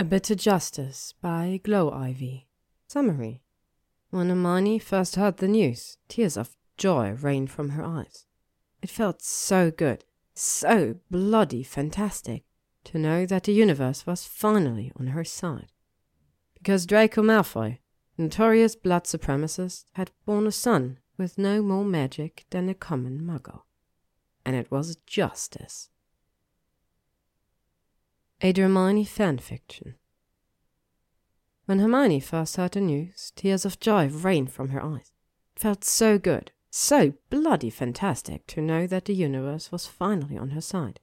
A Bitter Justice by gloivy. Summary. When Hermione first heard the news, tears of joy rained from her eyes. It felt so good, so bloody fantastic, to know that the universe was finally on her side. Because Draco Malfoy, notorious blood supremacist, had born a son with no more magic than a common muggle. And it was justice. A fanfiction. When Hermione first heard the news, tears of joy rained from her eyes. It felt so good, so bloody fantastic to know that the universe was finally on her side.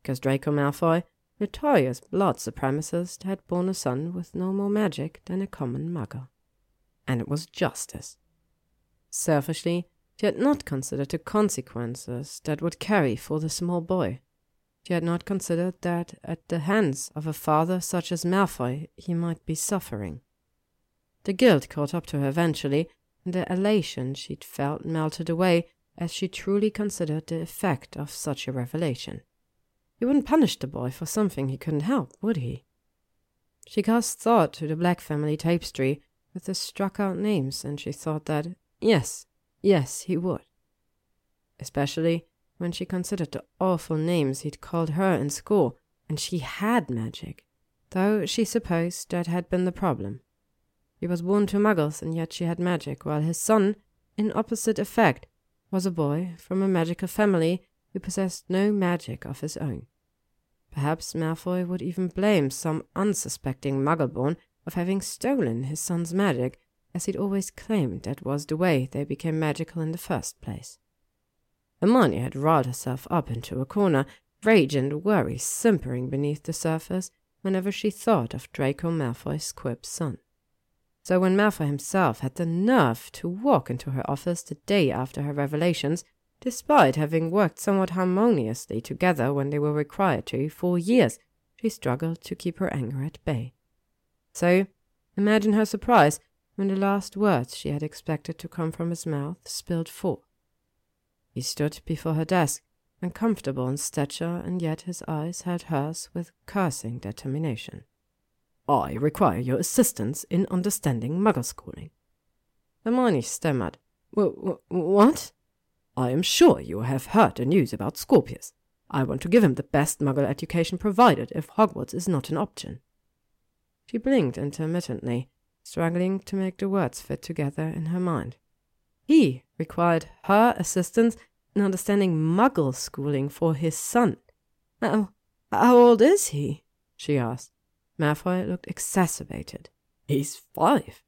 Because Draco Malfoy, notorious blood supremacist, had born a son with no more magic than a common muggle. And it was justice. Selfishly, she had not considered the consequences that would carry for the small boy. She had not considered that at the hands of a father such as Malfoy he might be suffering. The guilt caught up to her eventually, and the elation she'd felt melted away as she truly considered the effect of such a revelation. He wouldn't punish the boy for something he couldn't help, would he? She cast thought to the Black family tapestry with the struck out names, and she thought that, yes, yes, he would. Especially when she considered the awful names he'd called her in school, and she had magic, though she supposed that had been the problem. He was born to muggles, and yet she had magic, while his son, in opposite effect, was a boy from a magical family who possessed no magic of his own. Perhaps Malfoy would even blame some unsuspecting muggle-born of having stolen his son's magic, as he'd always claimed that was the way they became magical in the first place. Hermione had riled herself up into a corner, rage and worry simpering beneath the surface whenever she thought of Draco Malfoy's squib son. So when Malfoy himself had the nerve to walk into her office the day after her revelations, despite having worked somewhat harmoniously together when they were required to for years, she struggled to keep her anger at bay. So, imagine her surprise when the last words she had expected to come from his mouth spilled forth. He stood before her desk, uncomfortable in stature, and yet his eyes held hers with cursing determination. I require your assistance in understanding muggle schooling. Hermione stammered. W- what? I am sure you have heard the news about Scorpius. I want to give him the best muggle education provided if Hogwarts is not an option. She blinked intermittently, struggling to make the words fit together in her mind. He required her assistance in understanding muggle schooling for his son. How, how old is he? she asked. Malfoy looked exacerbated. He's five.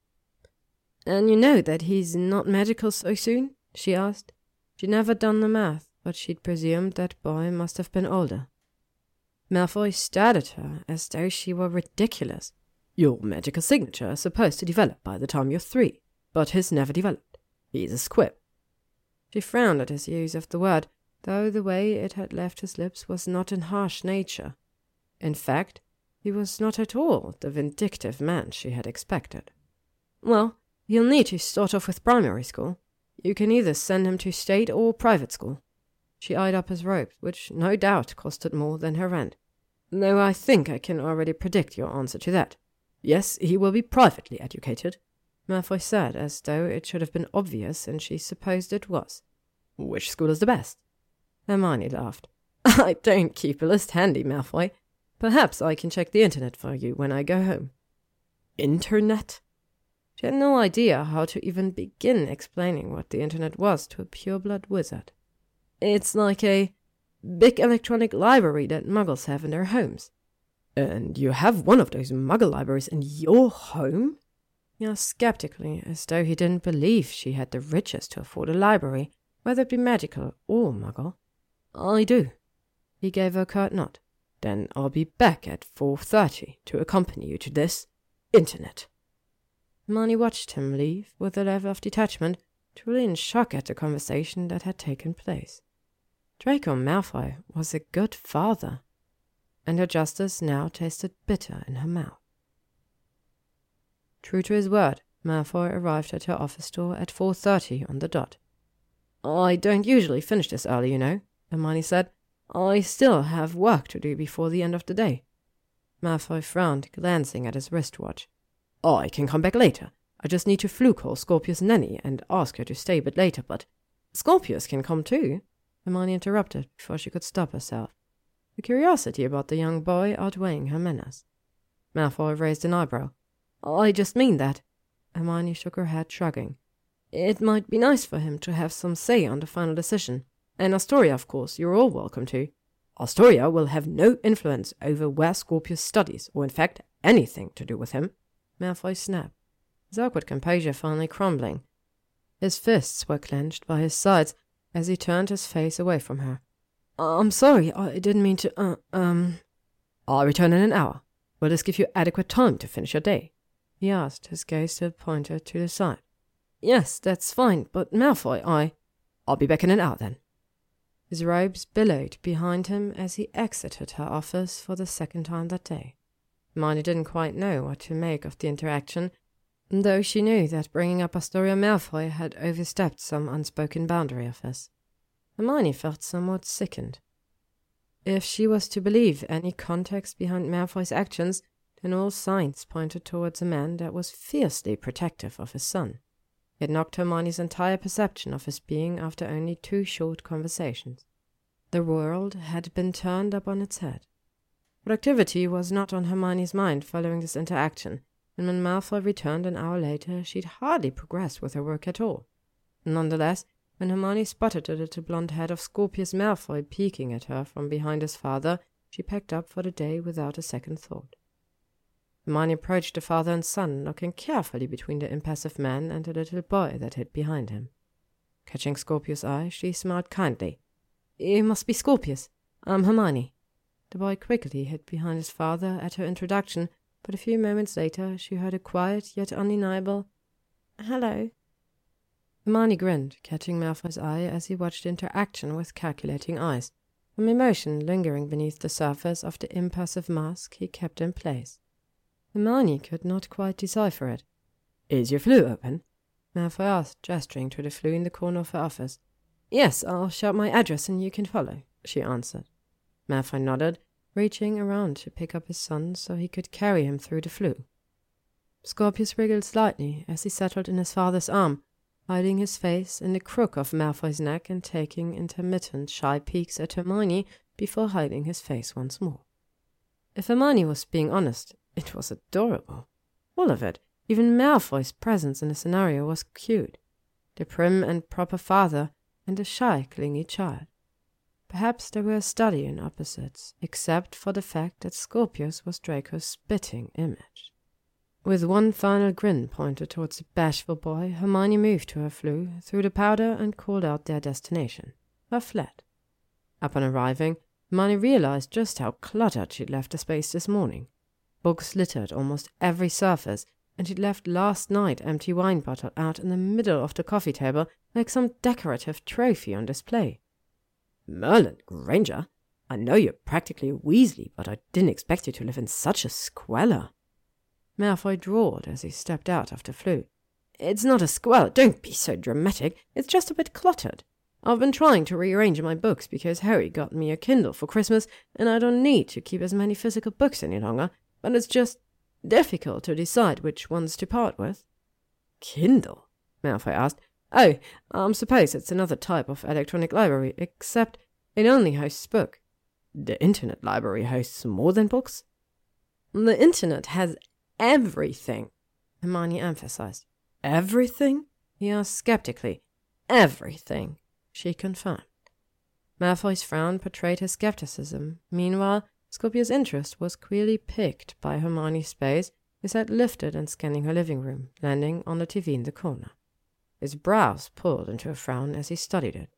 And you know that he's not magical so soon? she asked. She'd never done the math, but she'd presumed that boy must have been older. Malfoy stared at her as though she were ridiculous. Your magical signature is supposed to develop by the time you're three, but his never developed. He's a squib. She frowned at his use of the word, though the way it had left his lips was not in harsh nature. In fact, he was not at all the vindictive man she had expected. Well, you'll need to start off with primary school. You can either send him to state or private school. She eyed up his robes, which no doubt costed more than her rent. Though I think I can already predict your answer to that. Yes, he will be privately educated, Malfoy said, as though it should have been obvious, and she supposed it was. Which school is the best? Hermione laughed. I don't keep a list handy, Malfoy. Perhaps I can check the internet for you when I go home. Internet? She had no idea how to even begin explaining what the internet was to a pureblood wizard. It's like a big electronic library that muggles have in their homes. And you have one of those muggle libraries in your home? Asked skeptically, as though he didn't believe she had the riches to afford a library, whether it be magical or muggle. I do. He gave her a curt nod. Then I'll be back at 4.30 to accompany you to this internet. Hermione watched him leave with a level of detachment, truly in shock at the conversation that had taken place. Draco Malfoy was a good father, and her justice now tasted bitter in her mouth. True to his word, Malfoy arrived at her office door at 4.30 on the dot. I don't usually finish this early, you know, Hermione said. I still have work to do before the end of the day. Malfoy frowned, glancing at his wristwatch. I can come back later. I just need to Floo call Scorpius' nanny and ask her to stay a bit later, but Scorpius can come too, Hermione interrupted before she could stop herself, the curiosity about the young boy outweighing her manners. Malfoy raised an eyebrow. I just mean that. Hermione shook her head, shrugging. It might be nice for him to have some say on the final decision. And Astoria, of course, you're all welcome to. Astoria will have no influence over where Scorpius studies, or in fact, anything to do with him. Malfoy snapped, his awkward composure finally crumbling. His fists were clenched by his sides as he turned his face away from her. I'm sorry, I didn't mean to, uh, um. I'll return in an hour. Will this give you adequate time to finish your day? He asked, his gaze still pointed to the side. Yes, that's fine, but Malfoy, I. I'll be back in an hour then. His robes billowed behind him as he exited her office for the second time that day. Hermione didn't quite know what to make of the interaction, though she knew that bringing up Astoria Malfoy had overstepped some unspoken boundary of his. Hermione felt somewhat sickened. If she was to believe any context behind Malfoy's actions, then all signs pointed towards a man that was fiercely protective of his son. It knocked Hermione's entire perception of his being after only two short conversations. The world had been turned up on its head. Productivity was not on Hermione's mind following this interaction, and when Malfoy returned an hour later, she'd hardly progressed with her work at all. Nonetheless, when Hermione spotted the little blond head of Scorpius Malfoy peeking at her from behind his father, she packed up for the day without a second thought. Hermione approached the father and son, looking carefully between the impassive man and the little boy that hid behind him. Catching Scorpius' eye, she smiled kindly. It must be Scorpius. I'm Hermione. The boy quickly hid behind his father at her introduction, but a few moments later she heard a quiet yet undeniable Hello. Hermione grinned, catching Malfoy's eye as he watched interaction with calculating eyes, some emotion lingering beneath the surface of the impassive mask he kept in place. Hermione could not quite decipher it. Is your Floo open? Malfoy asked, gesturing to the Floo in the corner of her office. Yes, I'll shout my address and you can follow, she answered. Malfoy nodded, reaching around to pick up his son so he could carry him through the Floo. Scorpius wriggled slightly as he settled in his father's arm, hiding his face in the crook of Malfoy's neck and taking intermittent shy peeks at Hermione before hiding his face once more. If Hermione was being honest, it was adorable. All of it. Even Malfoy's presence in the scenario was cute. The prim and proper father and the shy, clingy child. Perhaps they were a study in opposites, except for the fact that Scorpius was Draco's spitting image. With one final grin pointed towards the bashful boy, Hermione moved to her Floo, threw the powder, and called out their destination, her flat. Upon arriving, Hermione realized just how cluttered she'd left the space this morning. Books littered almost every surface, and she'd left last night empty wine bottle out in the middle of the coffee table like some decorative trophy on display. Merlin Granger, I know you're practically a Weasley, but I didn't expect you to live in such a squalor. Malfoy drawled as he stepped out of the Floo. It's not a squalor, don't be so dramatic. It's just a bit cluttered. I've been trying to rearrange my books because Harry got me a Kindle for Christmas, and I don't need to keep as many physical books any longer but it's just difficult to decide which ones to part with. Kindle? Malfoy asked. Oh, I suppose it's another type of electronic library, except it only hosts books. The Internet Library hosts more than books? The Internet has everything, Hermione emphasized. Everything? He asked skeptically. Everything, she confirmed. Malfoy's frown portrayed his skepticism. Meanwhile, Scorpius' interest was queerly piqued by Hermione's space, his head lifted and scanning her living room, landing on the TV in the corner. His brows pulled into a frown as he studied it.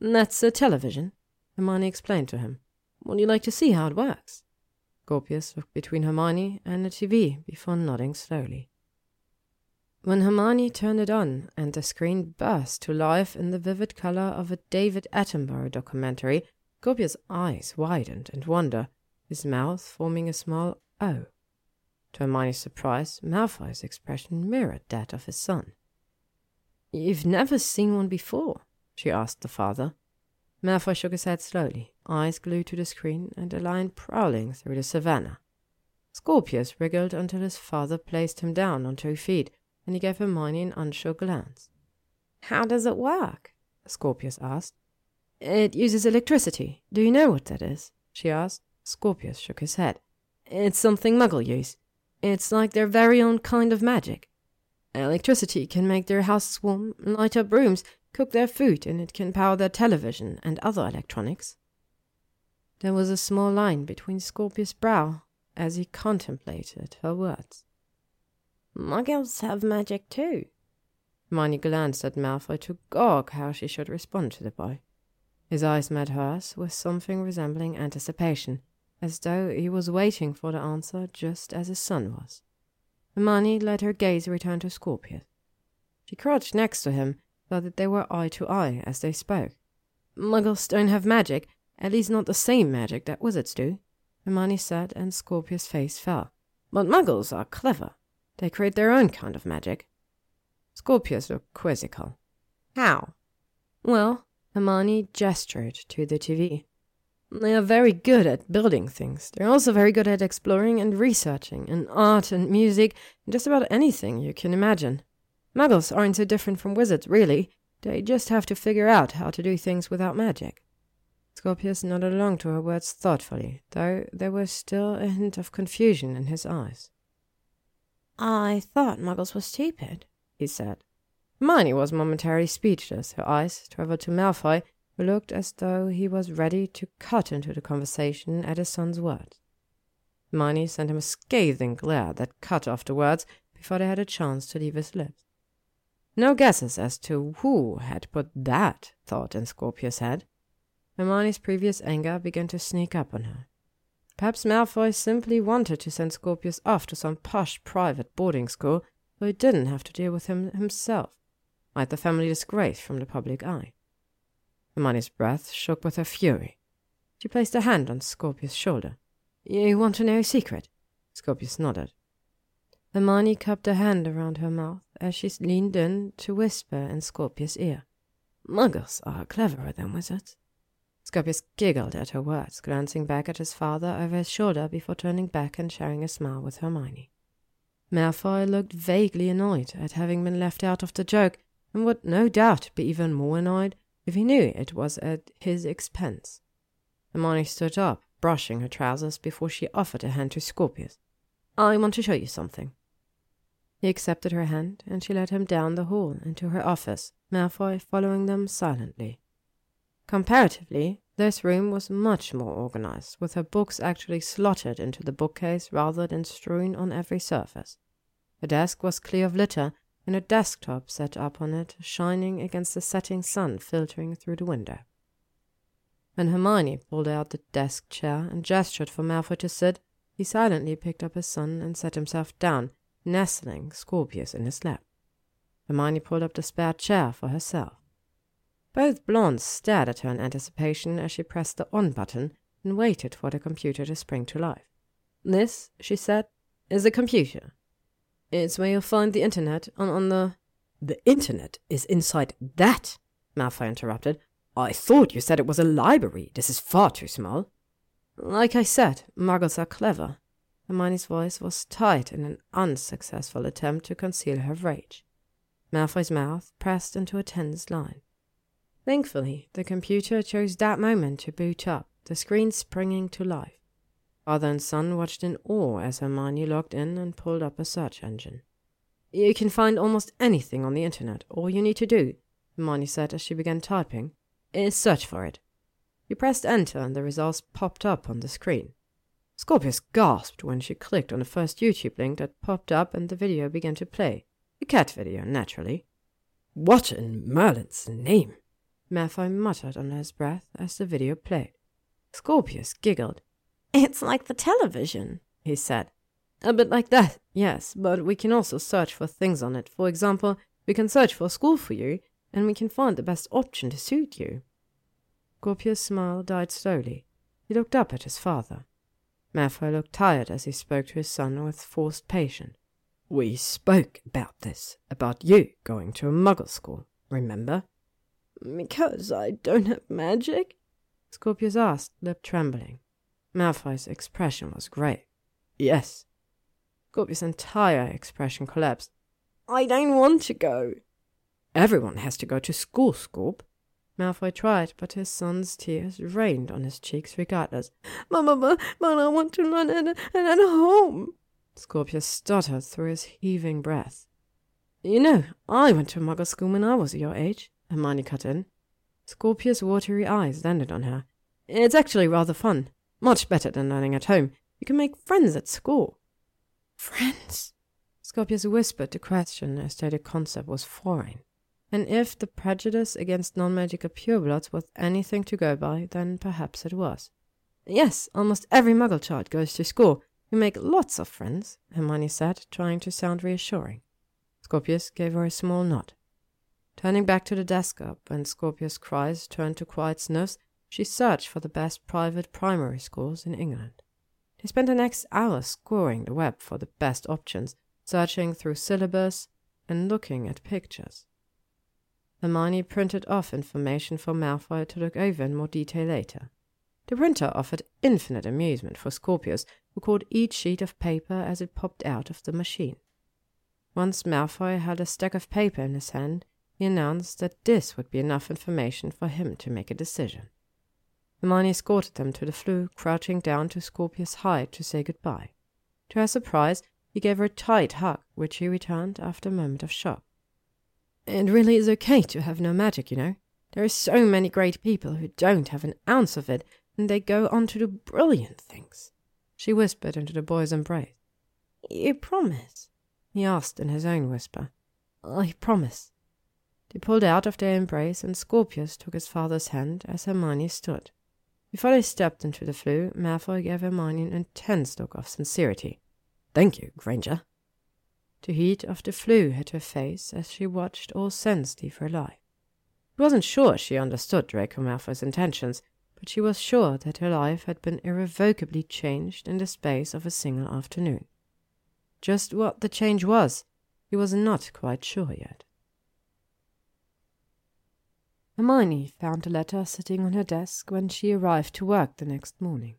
That's a television, Hermione explained to him. Would you like to see how it works? Scorpius looked between Hermione and the TV before nodding slowly. When Hermione turned it on and the screen burst to life in the vivid color of a David Attenborough documentary, Scorpius' eyes widened in wonder his mouth forming a small O. To Hermione's surprise, Malfoy's expression mirrored that of his son. You've never seen one before? she asked the father. Malfoy shook his head slowly, eyes glued to the screen and a lion prowling through the savannah. Scorpius wriggled until his father placed him down on two feet, and he gave Hermione an unsure glance. How does it work? Scorpius asked. It uses electricity. Do you know what that is? she asked. Scorpius shook his head. It's something Muggle use. It's like their very own kind of magic. Electricity can make their houses warm, light up rooms, cook their food, and it can power their television and other electronics. There was a small line between Scorpius' brow as he contemplated her words. Muggles have magic too. Hermione glanced at Malfoy to gog how she should respond to the boy. His eyes met hers with something resembling anticipation, as though he was waiting for the answer just as his son was. Hermione let her gaze return to Scorpius. She crouched next to him so that they were eye to eye as they spoke. Muggles don't have magic, at least not the same magic that wizards do, Hermione said, and Scorpius' face fell. But muggles are clever. They create their own kind of magic. Scorpius looked quizzical. How? Well, Hermione gestured to the TV. They are very good at building things. They're also very good at exploring and researching, and art and music, and just about anything you can imagine. Muggles aren't so different from wizards, really. They just have to figure out how to do things without magic. Scorpius nodded along to her words thoughtfully, though there was still a hint of confusion in his eyes. I thought Muggles were stupid, he said. Hermione was momentarily speechless. Her eyes traveled to Malfoy, looked as though he was ready to cut into the conversation at his son's words. Hermione sent him a scathing glare that cut off the words before they had a chance to leave his lips. No guesses as to who had put that thought in Scorpius' head. Hermione's previous anger began to sneak up on her. Perhaps Malfoy simply wanted to send Scorpius off to some posh private boarding school so he didn't have to deal with him himself, hide the family disgrace from the public eye. Hermione's breath shook with her fury. She placed a hand on Scorpius' shoulder. You want to know a secret? Scorpius nodded. Hermione cupped a hand around her mouth as she leaned in to whisper in Scorpius' ear. Muggles are cleverer than wizards. Scorpius giggled at her words, glancing back at his father over his shoulder before turning back and sharing a smile with Hermione. Malfoy looked vaguely annoyed at having been left out of the joke, and would no doubt be even more annoyed if he knew it was at his expense. Hermione stood up, brushing her trousers before she offered a hand to Scorpius. I want to show you something. He accepted her hand, and she led him down the hall into her office, Malfoy following them silently. Comparatively, this room was much more organized, with her books actually slotted into the bookcase rather than strewn on every surface. The desk was clear of litter, and a desktop set up on it, shining against the setting sun filtering through the window. When Hermione pulled out the desk chair and gestured for Malfoy to sit, he silently picked up his son and sat himself down, nestling Scorpius in his lap. Hermione pulled up the spare chair for herself. Both blondes stared at her in anticipation as she pressed the on button and waited for the computer to spring to life. This, she said, is a computer. It's where you'll find the internet on, on the. The internet is inside that, Malfoy interrupted. I thought you said it was a library. This is far too small. Like I said, muggles are clever. Hermione's voice was tight in an unsuccessful attempt to conceal her rage. Malfoy's mouth pressed into a tense line. Thankfully, the computer chose that moment to boot up, the screen springing to life. Father and son watched in awe as Hermione logged in and pulled up a search engine. You can find almost anything on the internet. All you need to do, Hermione said as she began typing, is search for it. You pressed enter and the results popped up on the screen. Scorpius gasped when she clicked on the first YouTube link that popped up and the video began to play. A cat video, naturally. What in Merlin's name? Malfoy muttered under his breath as the video played. Scorpius giggled. It's like the television, he said. A bit like that, yes, but we can also search for things on it. For example, we can search for a school for you, and we can find the best option to suit you. Scorpius' smile died slowly. He looked up at his father. Malfoy looked tired as he spoke to his son with forced patience. We spoke about this, about you going to a muggle school, remember? Because I don't have magic? Scorpius asked, lip trembling. Malfoy's expression was grave. Yes. Scorpius' entire expression collapsed. I don't want to go. Everyone has to go to school, Scorp. Malfoy tried, but his son's tears rained on his cheeks regardless. Mama, but, but I want to learn at, at home. Scorpius stuttered through his heaving breath. You know, I went to Muggle school when I was your age, Hermione cut in. Scorpius' watery eyes landed on her. It's actually rather fun. Much better than learning at home. You can make friends at school. Friends? Scorpius whispered the question as though the concept was foreign. And if the prejudice against non-magical purebloods was anything to go by, then perhaps it was. Yes, almost every muggle child goes to school. You make lots of friends, Hermione said, trying to sound reassuring. Scorpius gave her a small nod. Turning back to the desk up, when Scorpius' cries turned to quiet sniffs, she searched for the best private primary schools in England. They spent the next hour scouring the web for the best options, searching through syllabus and looking at pictures. Hermione printed off information for Malfoy to look over in more detail later. The printer offered infinite amusement for Scorpius, who caught each sheet of paper as it popped out of the machine. Once Malfoy held a stack of paper in his hand, he announced that this would be enough information for him to make a decision. Hermione escorted them to the Floo, crouching down to Scorpius' height to say goodbye. To her surprise, he gave her a tight hug, which she returned after a moment of shock. It really is okay to have no magic, you know. There are so many great people who don't have an ounce of it, and they go on to do brilliant things. She whispered into the boy's embrace. You promise? he asked in his own whisper. I promise. They pulled out of their embrace, and Scorpius took his father's hand as Hermione stood. Before they stepped into the Floo, Malfoy gave Hermione an intense look of sincerity. Thank you, Granger. The heat of the Floo hit her face as she watched all sense leave her life. She wasn't sure she understood Draco Malfoy's intentions, but she was sure that her life had been irrevocably changed in the space of a single afternoon. Just what the change was, he was not quite sure yet. Hermione found the letter sitting on her desk when she arrived to work the next morning.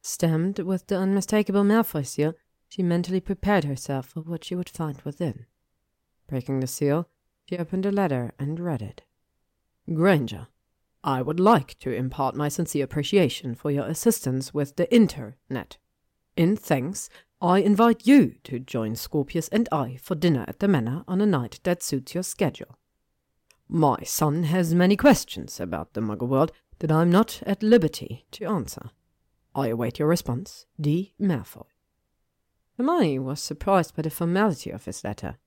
Stamped with the unmistakable Malfoy seal, she mentally prepared herself for what she would find within. Breaking the seal, she opened the letter and read it. Granger, I would like to impart my sincere appreciation for your assistance with the internet. In thanks, I invite you to join Scorpius and I for dinner at the manor on a night that suits your schedule. My son has many questions about the Muggle world that I'm not at liberty to answer. I await your response, D. Malfoy. Hermione was surprised by the formality of his letter,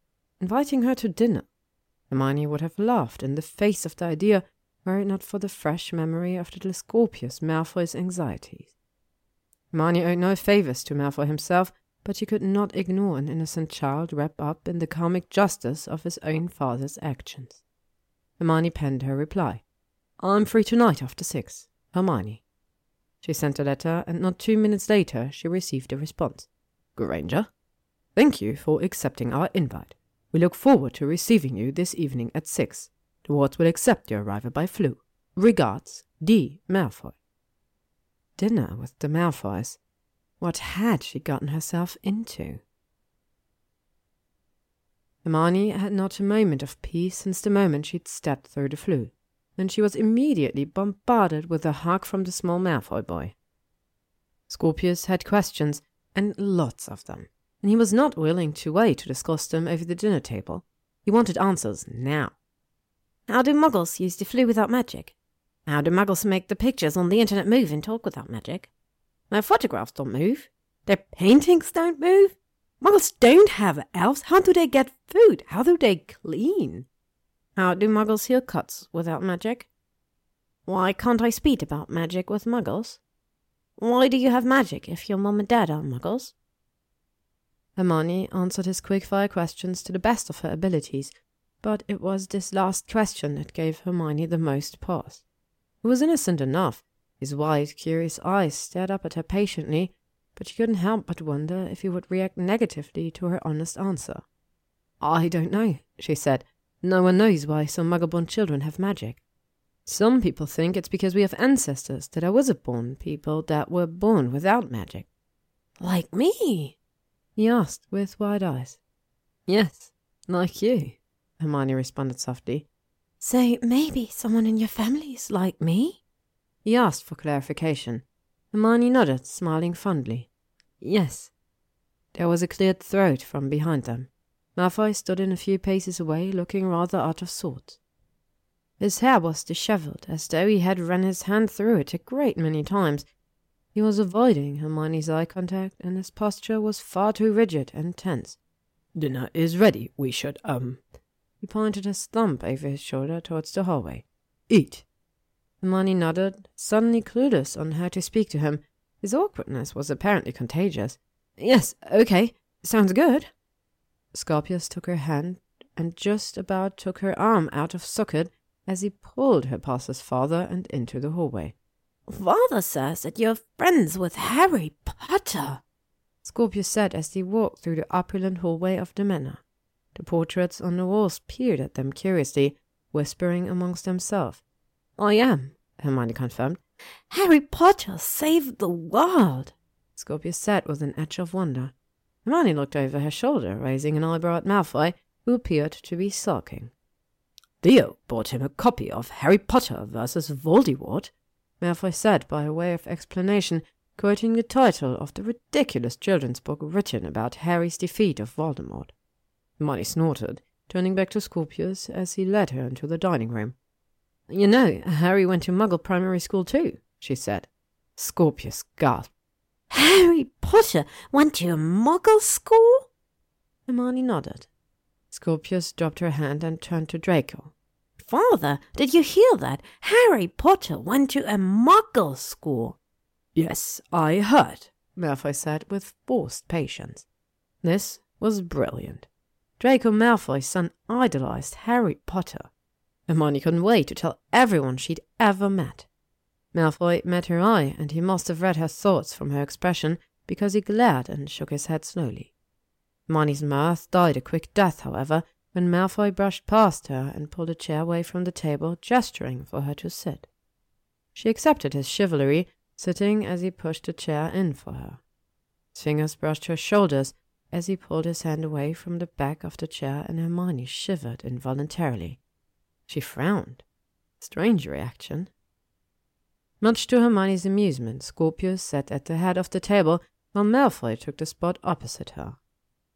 inviting her to dinner. Hermione would have laughed in the face of the idea were it not for the fresh memory of little Scorpius Malfoy's anxieties. Hermione owed no favours to Malfoy himself, but she could not ignore an innocent child wrapped up in the comic justice of his own father's actions. Hermione penned her reply. I'm free tonight after six. Hermione. She sent a letter, and not two minutes later she received a response. Granger, thank you for accepting our invite. We look forward to receiving you this evening at six. The wards will accept your arrival by Floo. Regards, D. Malfoy. Dinner with the Malfoys. What had she gotten herself into? Hermione had not a moment of peace since the moment she'd stepped through the Floo, and she was immediately bombarded with a hug from the small Malfoy boy. Scorpius had questions, and lots of them, and he was not willing to wait to discuss them over the dinner table. He wanted answers now. How do muggles use the Floo without magic? How do muggles make the pictures on the internet move and talk without magic? My photographs don't move. Their paintings don't move. Muggles don't have elves. How do they get food? How do they clean? How do muggles heal cuts without magic? Why can't I speak about magic with muggles? Why do you have magic if your mom and dad are muggles? Hermione answered his quick-fire questions to the best of her abilities, but it was this last question that gave Hermione the most pause. It was innocent enough. His wide, curious eyes stared up at her patiently, but she couldn't help but wonder if he would react negatively to her honest answer. I don't know, she said. No one knows why some muggle-born children have magic. Some people think it's because we have ancestors that are wizard born people that were born without magic. Like me? he asked with wide eyes. Yes, like you, Hermione responded softly. So maybe someone in your family is like me? He asked for clarification. Hermione nodded, smiling fondly. Yes. There was a cleared throat from behind them. Malfoy stood in a few paces away, looking rather out of sorts. His hair was dishevelled, as though he had run his hand through it a great many times. He was avoiding Hermione's eye contact, and his posture was far too rigid and tense. Dinner is ready. We should, um. He pointed his thumb over his shoulder towards the hallway. Eat. Hermione nodded, suddenly clueless on how to speak to him. His awkwardness was apparently contagious. Yes, okay. Sounds good. Scorpius took her hand and just about took her arm out of socket as he pulled her past his father and into the hallway. Father says that you're friends with Harry Potter, Scorpius said as he walked through the opulent hallway of the manor. The portraits on the walls peered at them curiously, whispering amongst themselves. I am, Hermione confirmed. Harry Potter saved the world, Scorpius said with an edge of wonder. Hermione looked over her shoulder, raising an eyebrow at Malfoy, who appeared to be sulking. Theo bought him a copy of Harry Potter versus Voldemort, Malfoy said by way of explanation, quoting the title of the ridiculous children's book written about Harry's defeat of Voldemort. Hermione snorted, turning back to Scorpius as he led her into the dining room. You know, Harry went to Muggle primary school too, she said. Scorpius gasped. Harry Potter went to a Muggle school? Hermione nodded. Scorpius dropped her hand and turned to Draco. Father, did you hear that? Harry Potter went to a Muggle school. Yes, I heard, Malfoy said with forced patience. This was brilliant. Draco Malfoy's son idolized Harry Potter. Hermione couldn't wait to tell everyone she'd ever met. Malfoy met her eye, and he must have read her thoughts from her expression, because he glared and shook his head slowly. Hermione's mirth died a quick death, however, when Malfoy brushed past her and pulled a chair away from the table, gesturing for her to sit. She accepted his chivalry, sitting as he pushed a chair in for her. His fingers brushed her shoulders as he pulled his hand away from the back of the chair, and Hermione shivered involuntarily. She frowned. Strange reaction. Much to Hermione's amusement, Scorpius sat at the head of the table, while Malfoy took the spot opposite her.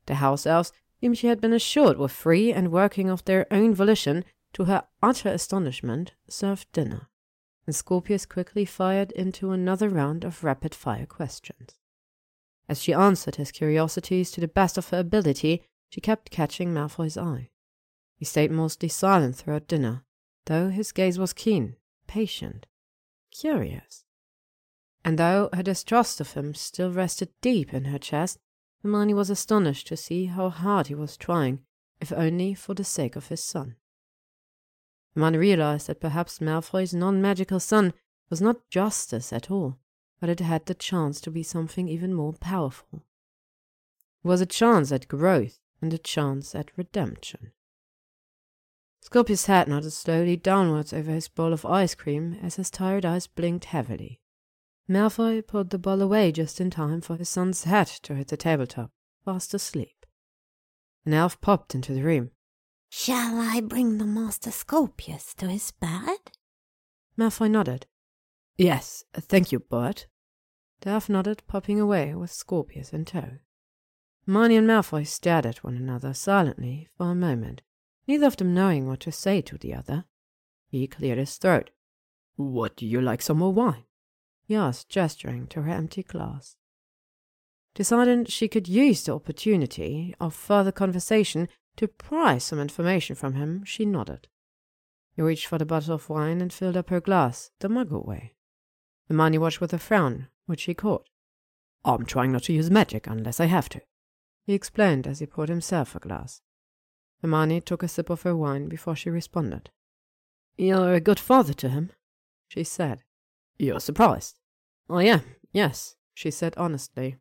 The house elves, whom she had been assured were free and working of their own volition, to her utter astonishment, served dinner, and Scorpius quickly fired into another round of rapid fire questions. As she answered his curiosities to the best of her ability, she kept catching Malfoy's eye. He stayed mostly silent throughout dinner, though his gaze was keen, patient, curious. And though her distrust of him still rested deep in her chest, Hermione was astonished to see how hard he was trying, if only for the sake of his son. Hermione realized that perhaps Malfoy's non magical son was not justice at all, but it had the chance to be something even more powerful. It was a chance at growth and a chance at redemption. Scorpius' head nodded slowly downwards over his bowl of ice cream as his tired eyes blinked heavily. Malfoy pulled the bowl away just in time for his son's head to hit the tabletop, fast asleep. An elf popped into the room. Shall I bring the Master Scorpius to his bed? Malfoy nodded. Yes, thank you, Bert. The elf nodded, popping away with Scorpius in tow. Hermione and Malfoy stared at one another silently for a moment, neither of them knowing what to say to the other. He cleared his throat. Would you like some more wine? he asked, gesturing to her empty glass. Deciding she could use the opportunity of further conversation to pry some information from him, she nodded. He reached for the bottle of wine and filled up her glass, the muggle way. The Hermione watched with a frown, which he caught. I'm trying not to use magic unless I have to, he explained as he poured himself a glass. Hermione took a sip of her wine before she responded. You're a good father to him, she said. You're surprised. I am, yes, she said honestly.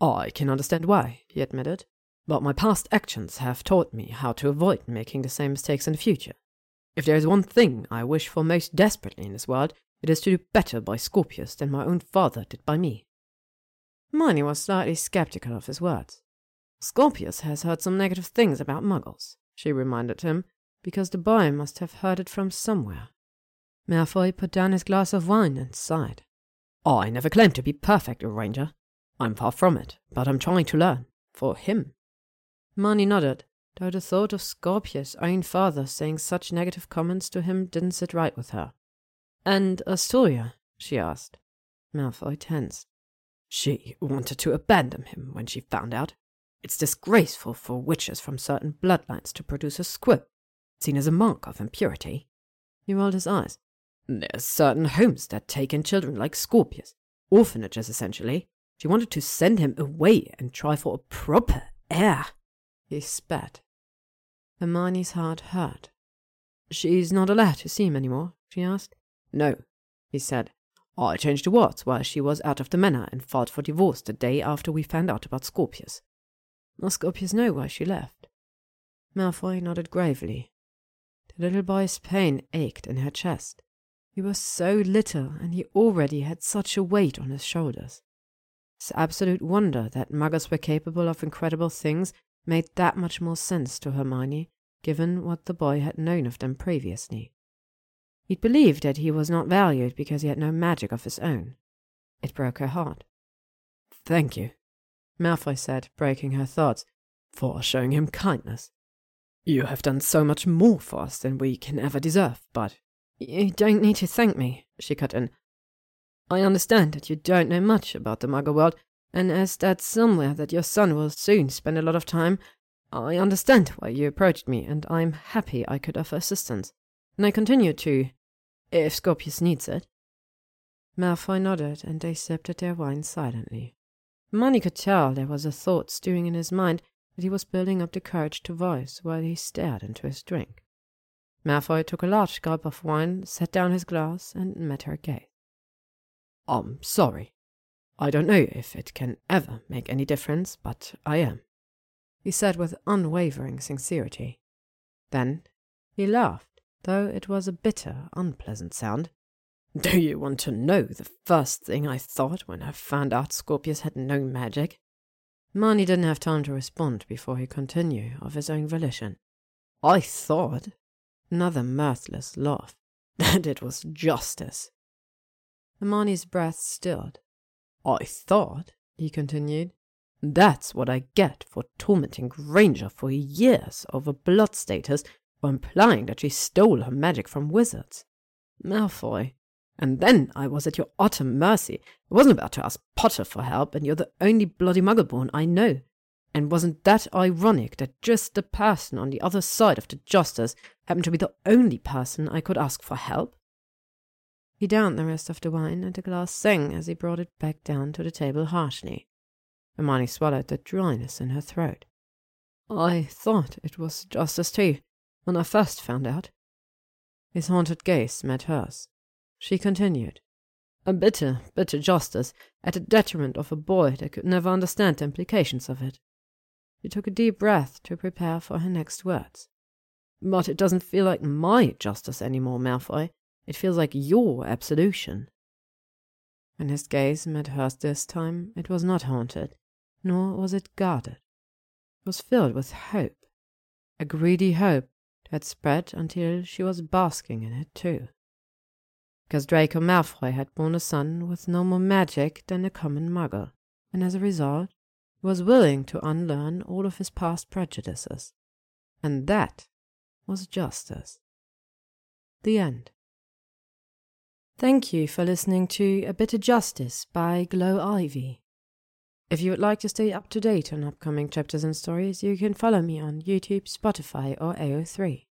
I can understand why, he admitted, but my past actions have taught me how to avoid making the same mistakes in the future. If there is one thing I wish for most desperately in this world, it is to do better by Scorpius than my own father did by me. Hermione was slightly skeptical of his words. Scorpius has heard some negative things about muggles, she reminded him, because the boy must have heard it from somewhere. Malfoy put down his glass of wine and sighed. I never claimed to be perfect, Granger. I'm far from it, but I'm trying to learn. For him. Hermione nodded, though the thought of Scorpius' own father saying such negative comments to him didn't sit right with her. And Astoria? she asked. Malfoy tensed. She wanted to abandon him when she found out. It's disgraceful for witches from certain bloodlines to produce a squib, seen as a mark of impurity. He rolled his eyes. There's certain homes that take in children like Scorpius, orphanages essentially. She wanted to send him away and try for a proper heir. He spat. Hermione's heart hurt. She's not allowed to see him any more, she asked. No, he said. I changed the words while she was out of the manor and filed for divorce the day after we found out about Scorpius. Does Scorpius know why she left? Malfoy nodded gravely. The little boy's pain ached in her chest. He was so little, and he already had such a weight on his shoulders. His absolute wonder that muggles were capable of incredible things made that much more sense to Hermione, given what the boy had known of them previously. He'd believed that he was not valued because he had no magic of his own. It broke her heart. Thank you, Malfoy said, breaking her thoughts, for showing him kindness. You have done so much more for us than we can ever deserve, but you don't need to thank me, she cut in. I understand that you don't know much about the Muggle world, and as that's somewhere that your son will soon spend a lot of time, I understand why you approached me, and I'm happy I could offer assistance. And I continue to, if Scorpius needs it. Malfoy nodded, and they sipped at their wine silently. Hermione could tell there was a thought stewing in his mind that he was building up the courage to voice while he stared into his drink. Malfoy took a large gulp of wine, set down his glass, and met her gaze. I'm sorry. I don't know if it can ever make any difference, but I am, he said with unwavering sincerity. Then he laughed, though it was a bitter, unpleasant sound. Do you want to know the first thing I thought when I found out Scorpius had no magic? Hermione didn't have time to respond before he continued of his own volition. I thought Another mirthless laugh. And it was justice. Hermione's breath stilled. I thought, he continued, that's what I get for tormenting Granger for years over blood status or implying that she stole her magic from wizards. Malfoy. And then I was at your utter mercy. I wasn't about to ask Potter for help, and you're the only bloody muggleborn I know. And wasn't that ironic that just the person on the other side of the justice happened to be the only person I could ask for help? He downed the rest of the wine, and the glass sang as he brought it back down to the table harshly. Hermione swallowed the dryness in her throat. I thought it was justice too, when I first found out. His haunted gaze met hers. She continued. A bitter, bitter justice at the detriment of a boy that could never understand the implications of it. She took a deep breath to prepare for her next words. But it doesn't feel like my justice anymore, Malfoy. It feels like your absolution. When his gaze met hers this time, it was not haunted, nor was it guarded. It was filled with hope, a greedy hope that spread until she was basking in it too. Because Draco Malfoy had born a son with no more magic than a common muggle, and as a result, was willing to unlearn all of his past prejudices. And that was justice. The end. Thank you for listening to A Bitter Justice by gloivy. If you would like to stay up to date on upcoming chapters and stories, you can follow me on YouTube, Spotify, or AO3.